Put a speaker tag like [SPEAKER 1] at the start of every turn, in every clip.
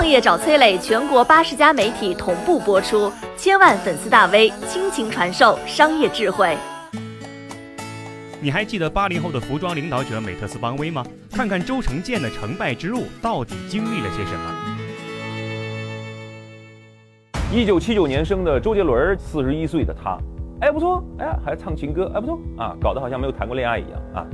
[SPEAKER 1] 创业找崔磊，全国八十家媒体同步播出，千万粉丝大 V 倾情传授商业智慧。
[SPEAKER 2] 你还记得八零后的服装领导者美特斯邦威吗？看看周成建的成败之路到底经历了些什么？
[SPEAKER 3] 一九七九年生的周杰伦，四十一岁的他，哎不错，哎还唱情歌，哎不错啊，搞得好像没有谈过恋爱一样啊。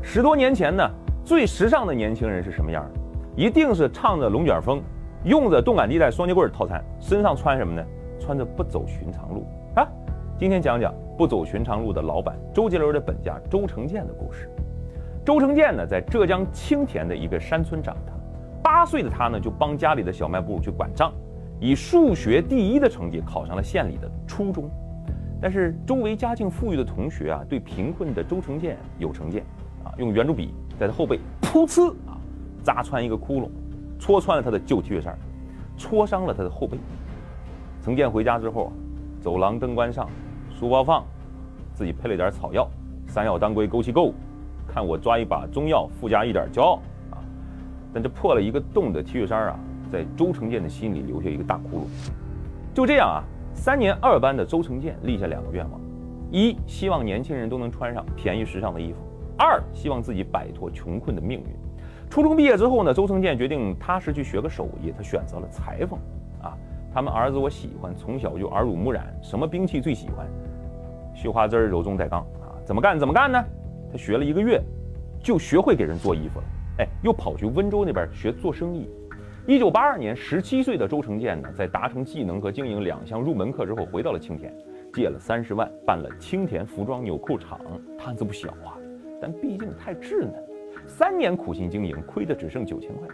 [SPEAKER 3] 十多年前呢，最时尚的年轻人是什么样？一定是唱着龙卷风，用着动感地带双节棍套餐，身上穿什么呢？穿着不走寻常路啊。今天讲讲不走寻常路的老板周杰伦的本家周成建的故事。周成建呢，在浙江青田的一个山村长大。八岁的他呢，就帮家里的小卖部去管账，以数学第一的成绩考上了县里的初中。但是周围家境富裕的同学啊，对贫困的周成建有成见啊，用圆珠笔在他后背噗呲啊扎穿一个窟窿，戳穿了他的旧 T 恤衫，戳伤了他的后背。成建回家之后，走廊灯关上。书包放，自己配了点草药，山药当归枸杞够，看我抓一把中药，附加一点骄傲啊！但这破了一个洞的 T 恤衫啊，在周成建的心里留下一个大窟窿。就这样啊，三年二班的周成建立下两个愿望：一，希望年轻人都能穿上便宜时尚的衣服；二，希望自己摆脱穷困的命运。初中毕业之后呢，周成建决定踏实去学个手艺，他选择了裁缝。啊，他们儿子我喜欢，从小就耳濡目染，什么兵器最喜欢？绣花针、柔中带刚啊，怎么干怎么干呢？他学了一个月，就学会给人做衣服了。哎，又跑去温州那边学做生意。一九八二年，十七岁的周成建呢，在达成技能和经营两项入门课之后，回到了青田，借了三十万，办了青田服装纽扣厂，摊子不小啊。但毕竟太稚嫩，三年苦心经营，亏的只剩九千块。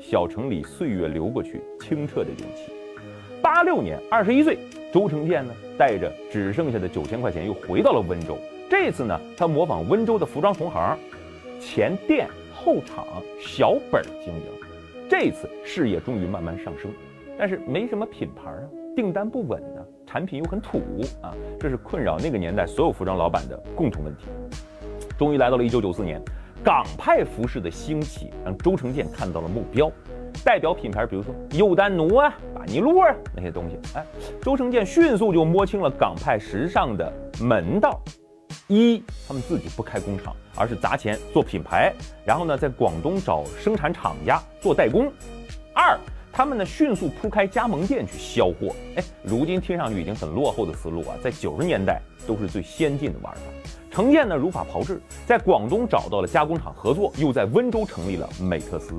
[SPEAKER 3] 小城里岁月流过去，清澈的勇气。八六年，二十一岁，周成建呢，带着只剩下的九千块钱，又回到了温州。这次呢，他模仿温州的服装同行，前店后厂，小本经营。这次事业终于慢慢上升，但是没什么品牌啊，订单不稳呢，产品又很土啊，这是困扰那个年代所有服装老板的共同问题。终于来到了一九九四年，港派服饰的兴起让周成建看到了目标。代表品牌，比如说优丹奴啊、巴尼路啊那些东西，哎，周成建迅速就摸清了港派时尚的门道。一，他们自己不开工厂，而是砸钱做品牌，然后呢，在广东找生产厂家做代工。二，他们呢迅速铺开加盟店去销货。哎，如今听上去已经很落后的思路啊，在九十年代都是最先进的玩法。成建呢如法炮制，在广东找到了加工厂合作，又在温州成立了美特斯。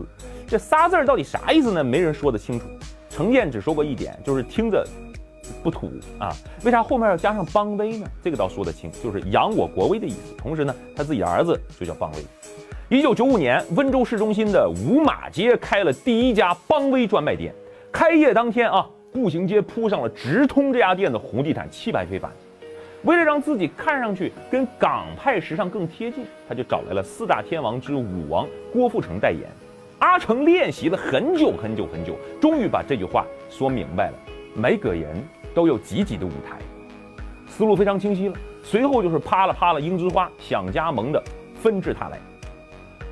[SPEAKER 3] 这仨字儿到底啥意思呢？没人说得清楚。程建只说过一点，就是听着不土啊。为啥后面要加上邦威呢？这个倒说得清，就是扬我国威的意思。同时呢，他自己儿子就叫邦威。一九九五年，温州市中心的五马街开了第一家邦威专卖店。开业当天啊，步行街铺上了直通这家店的红地毯，气派非凡。为了让自己看上去跟港派时尚更贴近，他就找来了四大天王之舞王郭富城代言。阿成练习了很久很久很久，终于把这句话说明白了。每个人都有自己的舞台，思路非常清晰了。随后就是啪啦啪啦樱之花想加盟的纷至沓来。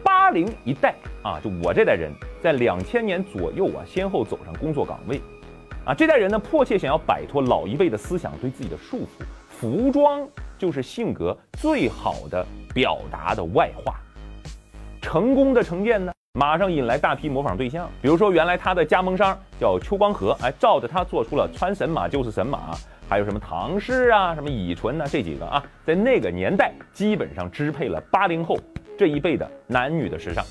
[SPEAKER 3] 八零一代啊，就我这代人，在两千年左右啊，先后走上工作岗位。啊，这代人呢，迫切想要摆脱老一辈的思想对自己的束缚。服装就是性格最好的表达的外化。成功的成建呢？马上引来大批模仿对象，比如说原来他的加盟商叫邱光和，哎，照着他做出了穿神马就是神马，还有什么唐诗啊，什么乙醇呐，这几个啊，在那个年代基本上支配了八零后这一辈的男女的时尚。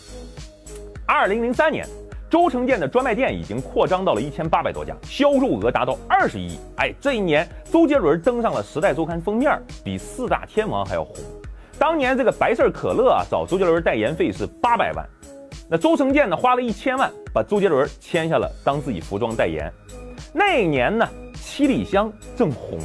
[SPEAKER 3] 二零零三年，周成建的专卖店已经扩张到了一千八百多家，销售额达到二十亿。哎，这一年周杰伦登上了《时代周刊》封面，比四大天王还要红。当年这个白色可乐啊，找周杰伦代言费是八百万。那周成建呢，花了一千万把周杰伦签下了当自己服装代言。那一年呢，七里香正红，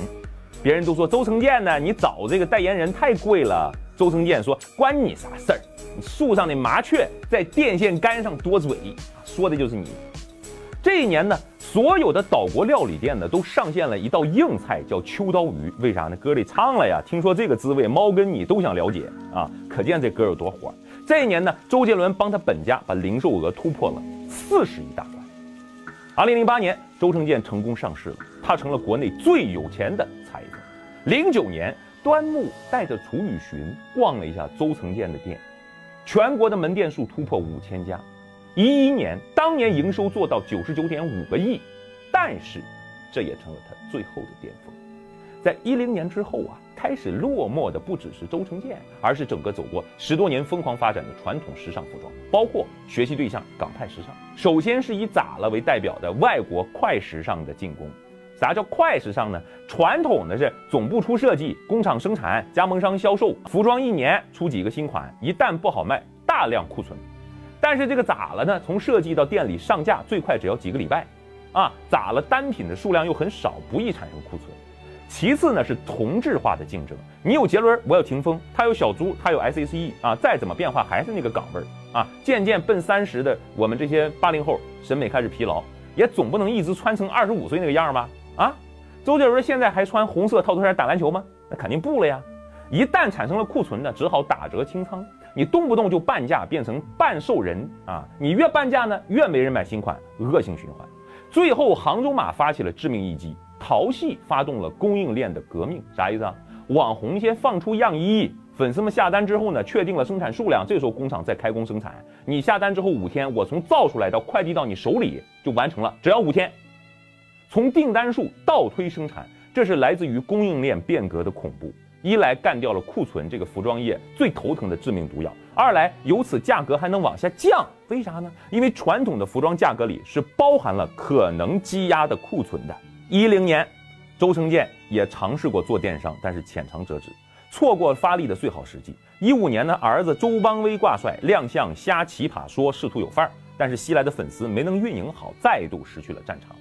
[SPEAKER 3] 别人都说周成建呢，你找这个代言人太贵了。周成建说：“关你啥事儿？树上的麻雀在电线杆上多嘴，说的就是你。”这一年呢，所有的岛国料理店呢都上线了一道硬菜，叫秋刀鱼。为啥呢？歌里唱了呀。听说这个滋味，猫跟你都想了解啊，可见这歌有多火。这一年呢，周杰伦帮他本家把零售额突破了四十亿大关。二零零八年，周成建成功上市了，他成了国内最有钱的财主。零九年，端木带着楚雨荨逛了一下周成建的店，全国的门店数突破五千家。一一年，当年营收做到九十九点五个亿，但是这也成了他最后的巅峰。在一零年之后啊，开始落寞的不只是周成建，而是整个走过十多年疯狂发展的传统时尚服装，包括学习对象港派时尚。首先是以咋了为代表的外国快时尚的进攻。啥叫快时尚呢？传统的是总部出设计，工厂生产，加盟商销售，服装一年出几个新款，一旦不好卖，大量库存。但是这个咋了呢？从设计到店里上架，最快只要几个礼拜，啊，咋了？单品的数量又很少，不易产生库存。其次呢是同质化的竞争，你有杰伦，我有霆锋，他有小猪，他有 S S E 啊，再怎么变化还是那个岗位儿啊。渐渐奔三十的我们这些八零后审美开始疲劳，也总不能一直穿成二十五岁那个样吧？啊，周杰伦现在还穿红色套头衫打篮球吗？那肯定不了呀。一旦产生了库存呢，只好打折清仓。你动不动就半价变成半兽人啊！你越半价呢，越没人买新款，恶性循环。最后，杭州马发起了致命一击，淘系发动了供应链的革命。啥意思啊？网红先放出样衣，粉丝们下单之后呢，确定了生产数量，这时候工厂再开工生产。你下单之后五天，我从造出来到快递到你手里就完成了，只要五天。从订单数倒推生产，这是来自于供应链变革的恐怖。一来干掉了库存这个服装业最头疼的致命毒药，二来由此价格还能往下降，为啥呢？因为传统的服装价格里是包含了可能积压的库存的。一零年，周成建也尝试过做电商，但是浅尝辄止，错过发力的最好时机。一五年呢，儿子周邦威挂帅亮相瞎奇葩说，仕途有范儿，但是西来的粉丝没能运营好，再度失去了战场。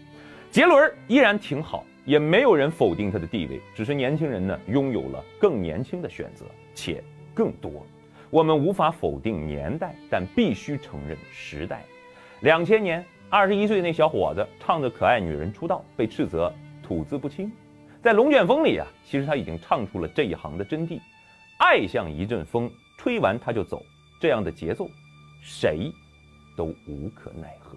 [SPEAKER 3] 杰伦依然挺好。也没有人否定他的地位，只是年轻人呢拥有了更年轻的选择，且更多。我们无法否定年代，但必须承认时代。两千年，二十一岁那小伙子唱着可爱女人出道，被斥责吐字不清。在龙卷风里啊，其实他已经唱出了这一行的真谛：爱像一阵风，吹完他就走。这样的节奏，谁都无可奈何。